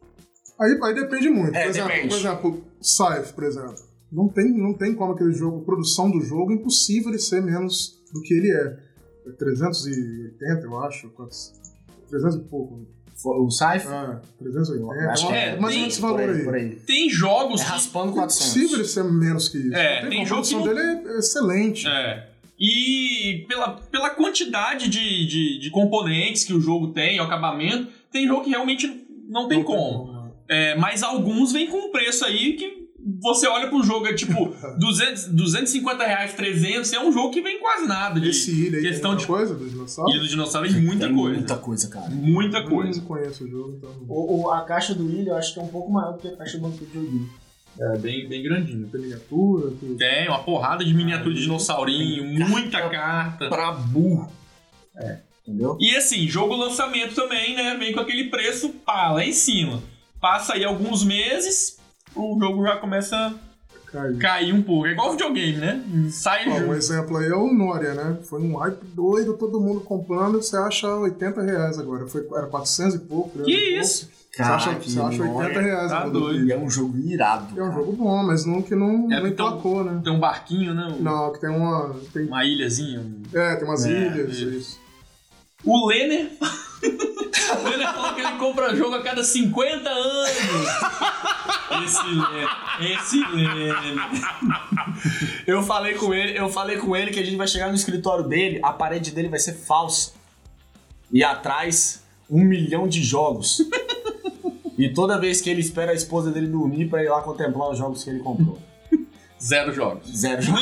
Aí, aí depende muito. É, por, exemplo, depende. por exemplo, Scythe, por exemplo. Não tem, não tem como aquele jogo, produção do jogo, impossível ele ser menos do que ele é. É 380, eu acho. quantos? 300 e pouco. O Saif? Ah, 380. Acho que é, é, mais ou tem- esse valor aí. aí. Tem jogos É que raspando É 400. impossível ele ser menos que isso. É, Não tem como. jogo a produção que dele é excelente. É. E pela, pela quantidade de, de, de componentes que o jogo tem, o acabamento, tem jogo que realmente não tem como. né? É, mas alguns vêm com um preço aí que você olha pro jogo, é tipo 200, 250 reais, 300, é um jogo que vem quase nada de Esse ilha aí questão tem de muita coisa do dinossauro? Ilha do Dinossauro, é muita Tem coisa. Muita coisa, cara. Muita Eu coisa. não conheço o jogo, então. O, o- a caixa do William eu acho que é um pouco maior do que a caixa do Banco de Joguinho. É, bem, bem grandinho. Tem miniatura, tem... Tem uma porrada de miniatura de dinossaurinho, muita carta. Pra burro. É, entendeu? E assim, jogo lançamento também, né? Vem com aquele preço, pá, lá em cima. Passa aí alguns meses, o jogo já começa a Caiu. cair um pouco. É igual videogame, né? Sai Ó, um exemplo aí é o Noria, né? Foi um hype doido, todo mundo comprando, você acha 80 reais agora. Foi, era 400 e pouco. 300 Que e pouco. isso? Você acha, você acha 80 reais tá doido. E é um jogo irado. É um jogo bom, mas não que não, É, não então- emplacou, né? Tem um barquinho, né? Não, que tem uma. Tem, Uma ilhazinha. um- é, tem umas É, ilhas, isso. isso. O Lenner. o Lenner falou que ele compra jogo a cada 50 anos. Esse. Esse. Eu falei com ele, eu falei com ele que a gente vai chegar no escritório dele, a parede dele vai ser falsa. E atrás, um milhão de jogos. e toda vez que ele espera a esposa dele dormir pra ir lá contemplar os jogos que ele comprou. Zero jogos. Zero jogos.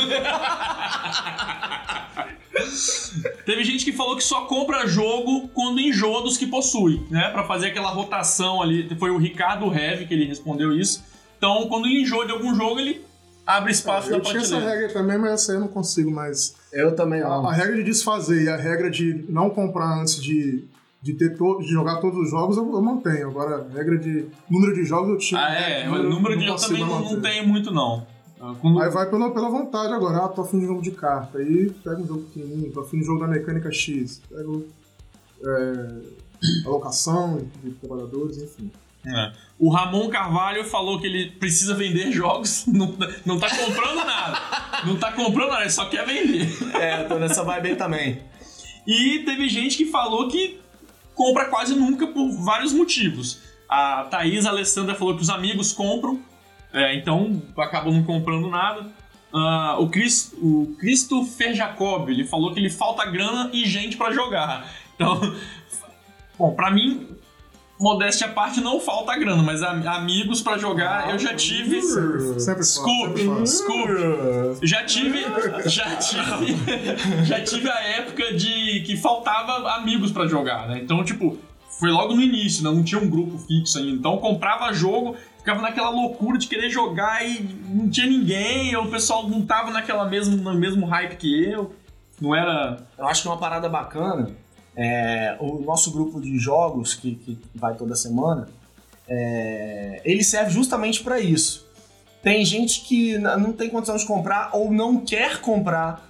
Teve gente que falou que só compra jogo quando enjoa dos que possui, né? Pra fazer aquela rotação ali. Foi o Ricardo Heavy que ele respondeu isso. Então, quando ele enjoa de algum jogo, ele abre espaço Eu na tinha essa prateleira. regra também, mas essa aí eu não consigo mais. Eu também A, a regra de desfazer e a regra de não comprar antes de, de, ter to, de jogar todos os jogos eu, eu mantenho. Agora, a regra de número de jogos eu tinha. Ah, é. O número de jogos também não, não tem muito, não. Ah, quando- Aí vai pela, pela vontade agora, ah, tô afim de jogo de carta. Aí pega um jogo pequenininho, tô afim de jogo da mecânica X. Pega o- é, alocação de trabalhadores, enfim. É. O Ramon Carvalho falou que ele precisa vender jogos, não, não tá comprando nada. Não tá comprando nada, ele só quer vender. É, eu tô nessa vibe aí também. E teve gente que falou que compra quase nunca por vários motivos. A Thaís Alessandra falou que os amigos compram, é, então acabam não comprando nada. Uh, o, Chris, o Christopher Jacob, ele falou que ele falta grana e gente para jogar. Então, bom, pra mim, modéstia à parte, não falta grana, mas amigos para jogar eu já tive. Sempre Scoop, Scoop. Já tive, já tive, já tive a época de que faltava amigos para jogar, né? Então, tipo, foi logo no início, né? não tinha um grupo fixo ainda. Então, comprava jogo, ficava naquela loucura de querer jogar e não tinha ninguém, ou o pessoal não tava naquela mesmo, no mesmo hype que eu. Não era. Eu acho que é uma parada bacana é, o nosso grupo de jogos, que, que vai toda semana, é, ele serve justamente para isso. Tem gente que não tem condição de comprar, ou não quer comprar,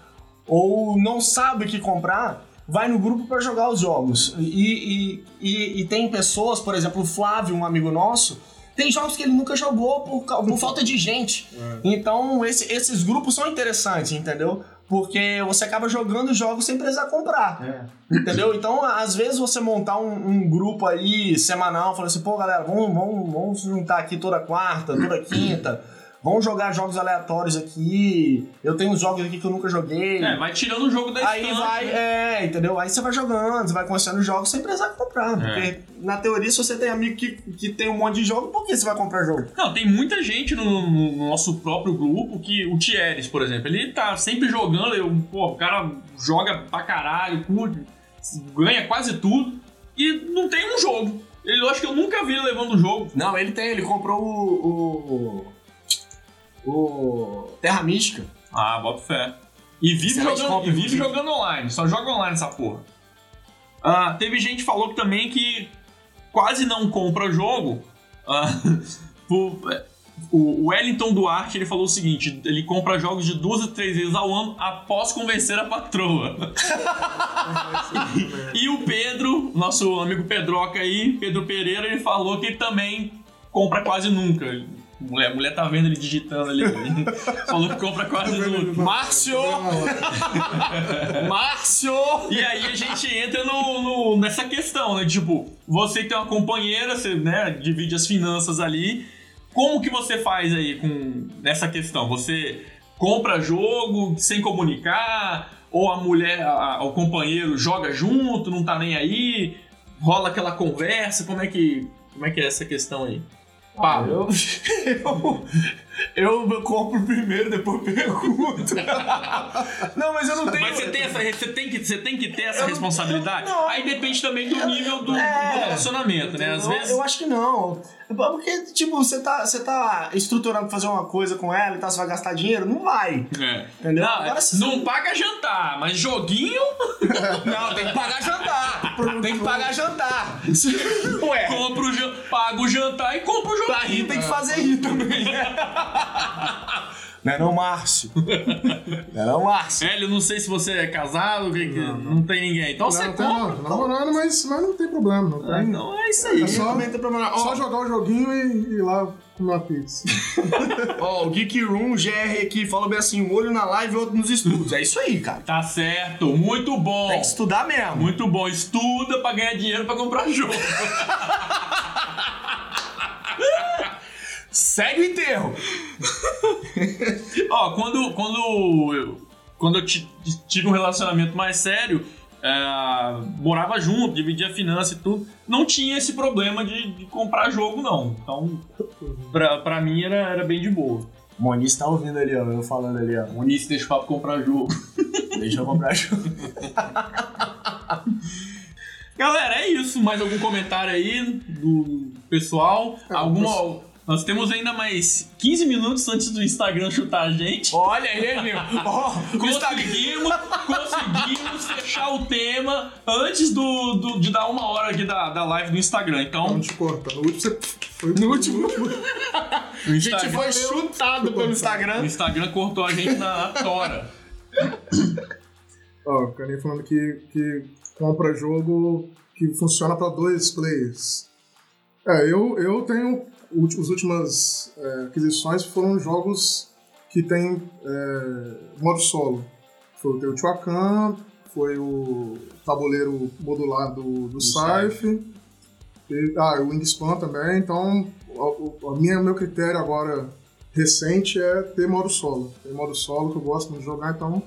ou não sabe o que comprar, vai no grupo para jogar os jogos. E, e, e, e, tem pessoas, por exemplo, o Flávio, um amigo nosso, tem jogos que ele nunca jogou por, por falta de gente. É. Então, esse, esses grupos são interessantes, entendeu? Porque você acaba jogando jogos sem precisar comprar. É. Entendeu? Então, às vezes, você montar um, um grupo aí semanal, falando assim, pô, galera, vamos, vamos, vamos juntar aqui toda quarta, toda quinta. Vamos jogar jogos aleatórios aqui. Eu tenho uns jogos aqui que eu nunca joguei. É, vai tirando o jogo da Aí vai, né? é, entendeu? Aí você vai jogando, você vai conhecendo os jogos sem precisar comprar. É. Porque, na teoria, se você tem amigo que, que tem um monte de jogo, por que você vai comprar jogo? Não, tem muita gente no, no nosso próprio grupo que. O Thieres, por exemplo, ele tá sempre jogando. Eu, pô, o cara joga pra caralho, curte, ganha quase tudo. E não tem um jogo. Ele, eu acho que eu nunca vi ele levando um jogo. Não, ele tem, ele comprou o, o o Terra Mística. Ah, bota fé. E vive, jogando, e vive jogando online, só joga online essa porra. Ah, teve gente que falou também que quase não compra jogo. Ah, o Wellington Duarte ele falou o seguinte: ele compra jogos de duas a três vezes ao ano após convencer a patroa. e, e, o Pedro, nosso amigo Pedroca aí, Pedro Pereira, ele falou que também compra quase nunca. Mulher, mulher tá vendo ele digitando ali. Falou que compra quase tudo. Márcio! Márcio! E aí a gente entra no, no, nessa questão, né? Tipo, você que tem uma companheira, você né, divide as finanças ali. Como que você faz aí com nessa questão? Você compra jogo sem comunicar? Ou a mulher, a, o companheiro joga junto, não tá nem aí? Rola aquela conversa? Como é que, como é, que é essa questão aí? Pablo. Eu, eu, compro primeiro, depois pergunto. não, mas eu não tenho. Mas você tem, essa, você tem, que, você tem que ter essa eu, responsabilidade? Não, Aí depende também do nível do, é, do relacionamento, né? Às vezes. Eu acho que não. Porque, tipo, você tá, você tá estruturando fazer uma coisa com ela e tá, você vai gastar dinheiro? Não vai. É. Entendeu? Não, Agora, não paga jantar, mas joguinho. não, tem que pagar jantar. tem que pagar jantar. Ué. Compra o, paga o jantar e compra o joguinho. Pra rir tem que fazer rir também. Não é não, Márcio? Não é não, Márcio? Hélio, não sei se você é casado, que, que não, não. tem ninguém. Então não, você compra. Não, namorando, mas, mas não tem problema. Não tem. Então é isso aí. É só, problema. só jogar o joguinho e, ir lá comer uma pizza. Ó, oh, o Geek Room GR aqui falou bem assim: um olho na live e outro nos estudos. É isso aí, cara. Tá certo, muito bom. Tem que estudar mesmo. Muito bom. Estuda pra ganhar dinheiro pra comprar jogo. Segue o enterro! Ó, quando, quando eu, quando eu tive um relacionamento mais sério, é, morava junto, dividia finança e tudo, não tinha esse problema de, de comprar jogo, não. Então, pra, pra mim era, era bem de boa. Moniz tá ouvindo ali, ó, eu falando ali, ó. Moniz, deixa o papo comprar jogo. deixa eu comprar jogo. Galera, é isso. Mais algum comentário aí do pessoal? É, Alguma, nós temos ainda mais 15 minutos antes do Instagram chutar a gente. Olha aí, meu. Oh, conseguimos, conseguimos fechar o tema antes do, do, de dar uma hora aqui da, da live do Instagram. Então. Não te corta. No último você foi no último. a gente foi chutado pelo Instagram. O Instagram cortou a gente na tora. Ó, oh, o Caninha falando que, que compra jogo que funciona para dois players. É, eu, eu tenho. As últimas é, aquisições foram jogos que tem é, modo solo. Foi o Teotihuacan, foi o tabuleiro modular do, do Saif, ah, o Wingspan também. Então, o, a minha, meu critério agora recente é ter modo solo. Tem modo solo que eu gosto muito de jogar, então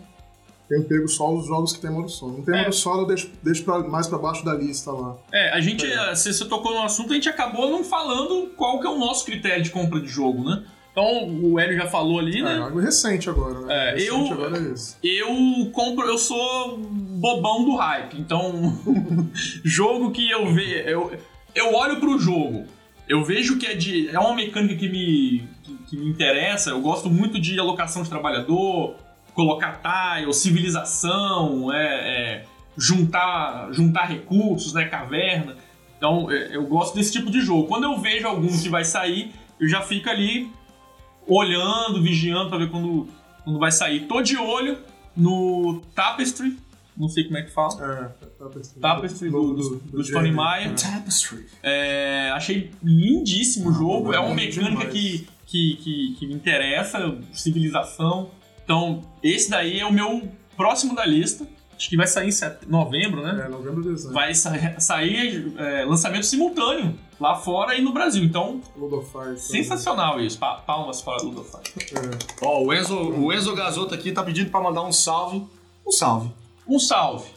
tenho pego só os jogos que tem modo solo. Não tem É. modo solo, eu deixo, deixo pra- mais pra baixo da lista lá. É, a gente, É. se você tocou no assunto, a gente acabou não falando qual que é o nosso critério de compra de jogo, né? Então, o Hélio já falou ali, É, né? algo recente agora, né? É, recente eu- agora é isso. Eu compro, eu sou bobão do hype, então jogo que eu vejo, eu, eu olho pro jogo, eu vejo que é de é uma mecânica que me que, que me interessa, eu gosto muito de alocação de trabalhador, colocar tile, civilização, é, é, juntar juntar recursos, né, caverna. Então, é, eu gosto desse tipo de jogo. Quando eu vejo algum que vai sair, eu já fico ali olhando, vigiando pra ver quando, quando vai sair. Tô de olho no Tapestry, não sei como é que fala. É, Tapestry, Tapestry do, do, do Stone Jamie. Maia. Tapestry. É, achei lindíssimo o jogo. É uma bom mecânica que, que, que, que me interessa, civilização. Então, esse daí é o meu próximo da lista. Acho que vai sair em set- novembro, né? É, novembro e dezembro. Vai sa- sair é, lançamento simultâneo lá fora e no Brasil. Então, Lord of Fire. sensacional isso. Pa- Palmas para o Ludofire. É. Ó, o Enzo, o Enzo Gasoto aqui tá pedindo pra mandar um salve. Um salve. Um salve.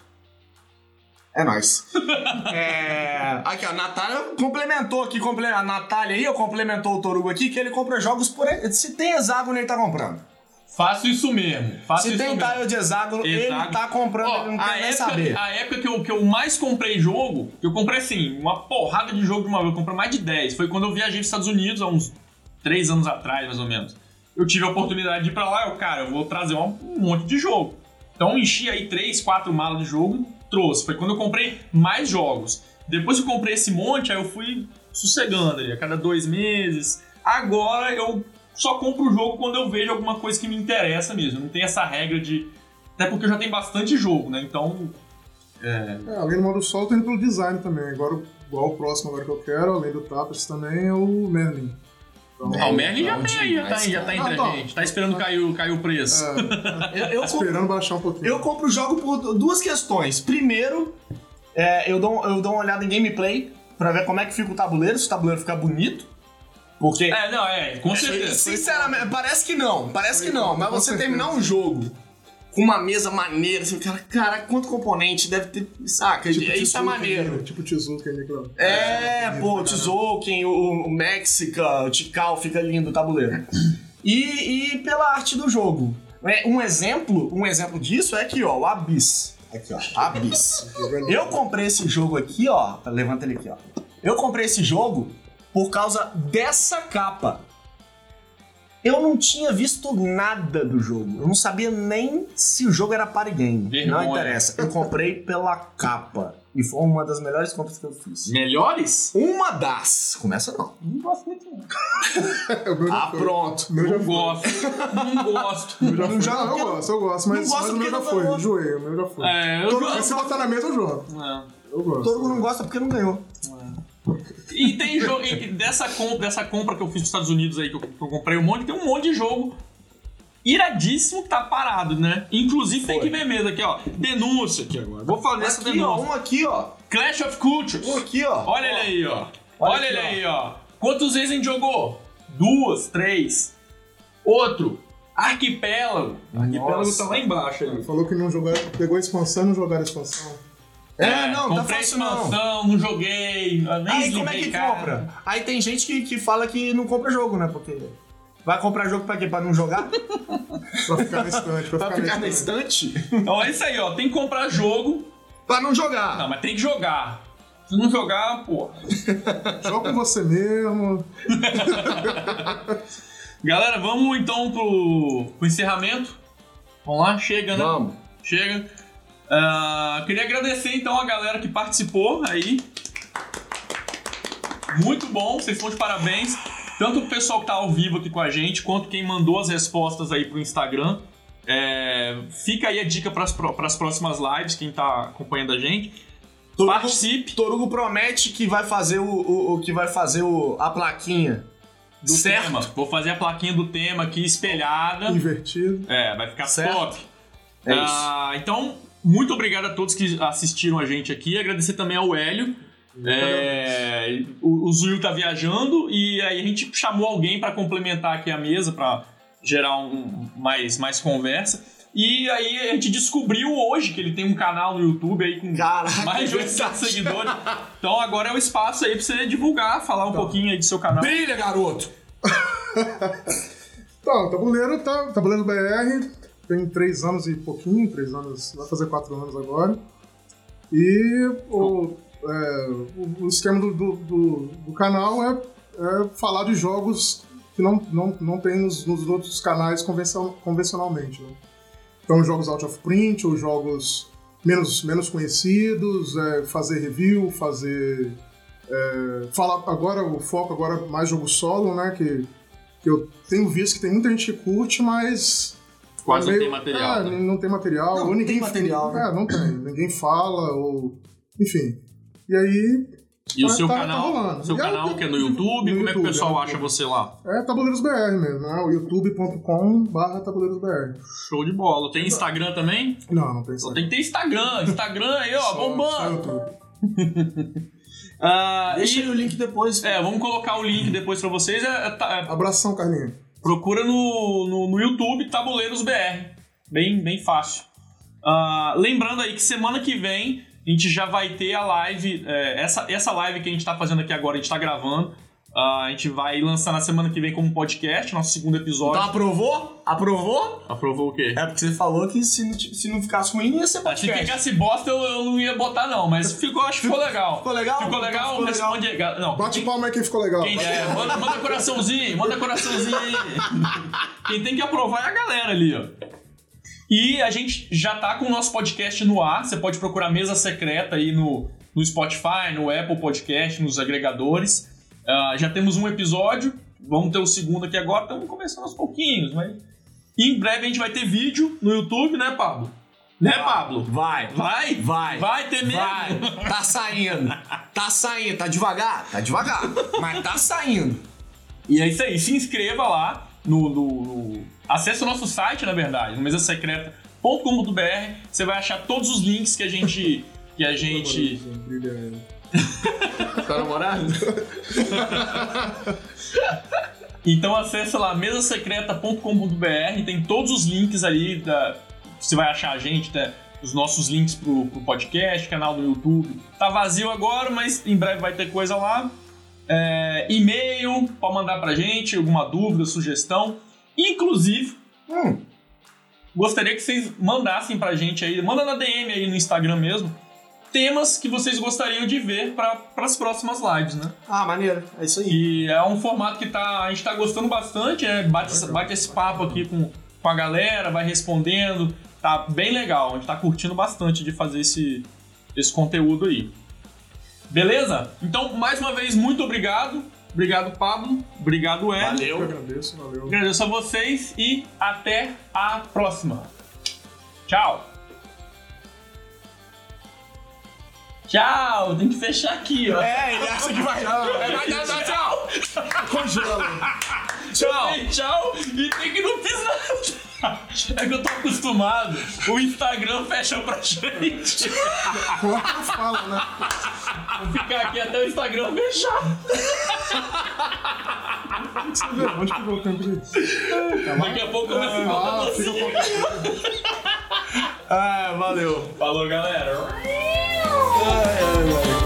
É nóis. é... Aqui, a Natália complementou aqui, comple... a Natália aí, ó, complementou o Torugo aqui, que ele compra jogos por... Se tem hexágono, ele tá comprando. Faço isso meso. Faço Se isso tem mesmo. tile de hexágono, ele tá comprando, Ó, ele não a quer nem saber. a época que eu, que eu mais comprei jogo, eu comprei assim, uma porrada de jogo de uma vez, eu comprei mais de 10. Foi quando eu viajei para os Estados Unidos, há uns 3 anos atrás, mais ou menos. Eu tive a oportunidade de ir pra lá, eu, cara, eu vou trazer um, um monte de jogo. Então enchi aí 3, 4 malas de jogo e trouxe. Foi quando eu comprei mais jogos. Depois que eu comprei esse monte, aí eu fui sossegando ali, a cada dois meses. Agora eu só compro o jogo quando eu vejo alguma coisa que me interessa mesmo. Não tem essa regra de. Até porque eu já tenho bastante jogo, né? Então. É, além do modo solo, tem pelo design também. Agora, igual o próximo agora que eu quero, além do Tapestry também, é o Merlin. Então, Ah, o Merlin já tem aí, já tá, aí, já tá demais, entre cara. a gente. Tá esperando cair, cair o preço. é, Eu, eu compro, esperando baixar um pouquinho. eu compro o jogo por duas questões. Primeiro, é, eu, dou, eu dou uma olhada em gameplay pra ver como é que fica o tabuleiro, se o tabuleiro ficar bonito. Porque É, não, é, com certeza. Sinceramente, parece que não, parece que não, mas você certeza. terminar um jogo com uma mesa maneira, assim, cara, cara, quanto componente deve ter. Saca? isso é maneiro. né? Tipo Tzolk'in ali, claro. É, bonito pô, pra o Tzolk'in, o, o Mexica, o Tikal, fica lindo o tabuleiro. E, e pela arte do jogo. É, um exemplo, um exemplo disso é aqui, ó, o Abyss. Aqui, ó, Abyss. Eu comprei esse jogo aqui, ó. Levanta ele aqui, ó. Eu comprei esse jogo por causa dessa capa. Eu não tinha visto nada do jogo. Eu não sabia nem se o jogo era party game. Vergonha. Não interessa. Eu comprei pela capa. E foi uma das melhores compras que eu fiz. Melhores? Uma das. Começa não. Não gosto muito, não. Já Ah, pronto. O meu já Não gosto. Não gosto. Meu já foi. porque eu gosto, eu gosto, mas, não gosta mas o meu porque já foi. Enjoei, o meu já foi. É, eu Todo- Mas se botar na mesa, eu jogo. É. Eu gosto. Todo mundo não gosta porque não ganhou. E tem jogo. e dessa, compra, dessa compra que eu fiz nos Estados Unidos aí, que eu, que eu comprei um monte, tem um monte de jogo iradíssimo que tá parado, né? Inclusive tem Foi. que ver mesmo aqui, ó. Denúncia aqui agora. Vou falar dessa Aqui, ó. denúncia. Um aqui, ó. Clash of Cultures. Um aqui, ó. Olha ele aí, ó. Olha Olha, aqui, ele ó. aí, ó. Quantas vezes a gente jogou? Duas, três. Outro. Arquipélago. Arquipélago Nossa. tá lá embaixo ali. Falou que não jogar, pegou a expansão e não jogaram a expansão. É, não, tá comprei fácil não. expansão, não joguei. Nem Aí como é que cara. compra? Aí tem gente que, que fala que não compra jogo, né? Porque vai comprar jogo pra quê? Pra não jogar? Pra ficar na estante. Pra, pra ficar na estante? Então é isso aí, ó. Tem que comprar jogo. pra não jogar. Não, mas tem que jogar. Se não jogar, pô. Joga com você mesmo. Galera, vamos então pro, pro encerramento. Vamos lá, chega, né? Vamos. Chega. Ah, queria agradecer então a galera que participou aí. Muito bom, vocês estão de parabéns. Tanto o pessoal que tá ao vivo aqui com a gente, quanto quem mandou as respostas aí pro Instagram. É, fica aí a dica para as próximas lives, quem tá acompanhando a gente. Torugo, Participe. Torugo promete que vai fazer o, o, o que vai fazer o, a plaquinha do certo. tema. Vou fazer a plaquinha do tema aqui espelhada. Invertido. É, vai ficar Certo. top. É Ah, então, muito obrigado a todos que assistiram a gente aqui. Agradecer também ao Hélio. É, o, o Zuil tá viajando e aí a gente chamou alguém para complementar aqui a mesa para gerar um, mais, mais conversa. E aí a gente descobriu hoje que ele tem um canal no YouTube aí com Caraca, mais de é 800 verdade. seguidores. Então agora é o espaço aí pra você divulgar, falar um pouquinho aí do seu canal. Brilha, garoto! Então, o tabuleiro tá. Tabuleiro BR tem três anos e pouquinho, três anos, vai fazer quatro anos agora. E o, é, o, esquema do, do, do- do canal é, é falar de jogos que não, não, não tem nos, nos outros canais convencio- convencionalmente. né? Então, jogos out of print ou jogos menos, menos conhecidos, é, fazer review, fazer. é, falar agora, o foco agora é mais jogo solo, né? Que, que eu tenho visto que tem muita gente que curte, mas. Quase não meio- tem material. É, né? não tem material. Não, ou não ninguém tem material, né? É, não tem. Ninguém fala, ou. Enfim. E aí, E o Tá- seu tá- tá canal, rolando. seu E aí, canal que é no no YouTube, como é que o YouTube, pessoal é. acha você lá? é Tabuleiros BR mesmo, né? O youtube.com/barra Tabuleiros BR. Show de bola. Tem Instagram também? Não, não tem Só isso. tem que ter Instagram. Instagram aí, ó, Só- só bombando. YouTube. Ah, Deixa e- aí o link depois. é, vamos colocar o link depois pra vocês. É, é, tá- é, Abração, Carlinhos. Procura no, no, no YouTube Tabuleiros BR. Bem, bem fácil. Ah, lembrando aí que semana que vem a gente já vai ter a live. é, essa, essa live que a gente tá fazendo aqui agora, a gente tá gravando. Ah, a gente vai lançar na semana que vem como podcast, nosso segundo episódio. Então aprovou? Aprovou? Aprovou o quê? É porque você falou que se se não ficasse ruim, não ia ser Ah, Se podcast. ficasse bosta, eu, eu não ia botar, não, mas ficou, acho que ficou legal. Ficou legal? Ficou legal? Ficou legal. Responde aí. Não, Bate palma aí que ficou legal. Quem, é, manda, manda coraçãozinho, manda coraçãozinho aí. Quem tem que aprovar é a galera ali, ó. E a gente já tá com o nosso podcast no ar. Você pode procurar Mesa Secreta aí no, no Spotify, no Apple Podcast, nos agregadores. Ah, já temos um episódio. Vamos ter o segundo aqui agora. Estamos começando aos pouquinhos, mas... E em breve a gente vai ter vídeo no YouTube, né, Pablo? Né, Pablo? Vai. Vai? Vai. Vai ter mesmo? Vai. Tá saindo. Tá saindo. Tá devagar? Tá devagar. Mas tá saindo. E é isso aí, se inscreva lá no. no, no... Acesse o nosso site, na verdade, no mesasecreta.com.br. Você vai achar todos os links que a gente. Que a gente. Tá namorado? Então acessa lá mesasecreta.com.br, tem todos os links ali da. Você vai achar a gente, né? Os nossos links pro, pro podcast, canal do YouTube. Tá vazio agora, mas em breve vai ter coisa lá. É, e-mail, pode mandar pra gente alguma dúvida, sugestão. Inclusive, Hum. gostaria que vocês mandassem pra gente aí, manda na DM aí no Instagram mesmo, temas que vocês gostariam de ver para as próximas lives, né? Ah, maneiro. É isso aí. E é um formato que tá, a gente tá gostando bastante, né? Bate, bate esse papo aqui com, com a galera, vai respondendo, tá bem legal. A gente tá curtindo bastante de fazer esse, esse conteúdo aí. Beleza? Então, mais uma vez, muito obrigado. Obrigado, Pablo. Obrigado, Hélio. Eu Valeu. agradeço, valeu. Agradeço a vocês e até a próxima. Tchau. Tchau, tem que fechar aqui, ó. É, ele acha que vai. É, vai dar, dá tchau. Congela. Tchau. tchau e tem que não fiz nada. É que eu tô acostumado. O Instagram fecha pra gente. Corta fala, né? Vou ficar aqui até o Instagram fechar. Você vê, onde que eu tempo de. Daqui a pouco começa a Ah, com Ah, valeu. Falou, galera. Ai, ai, ai.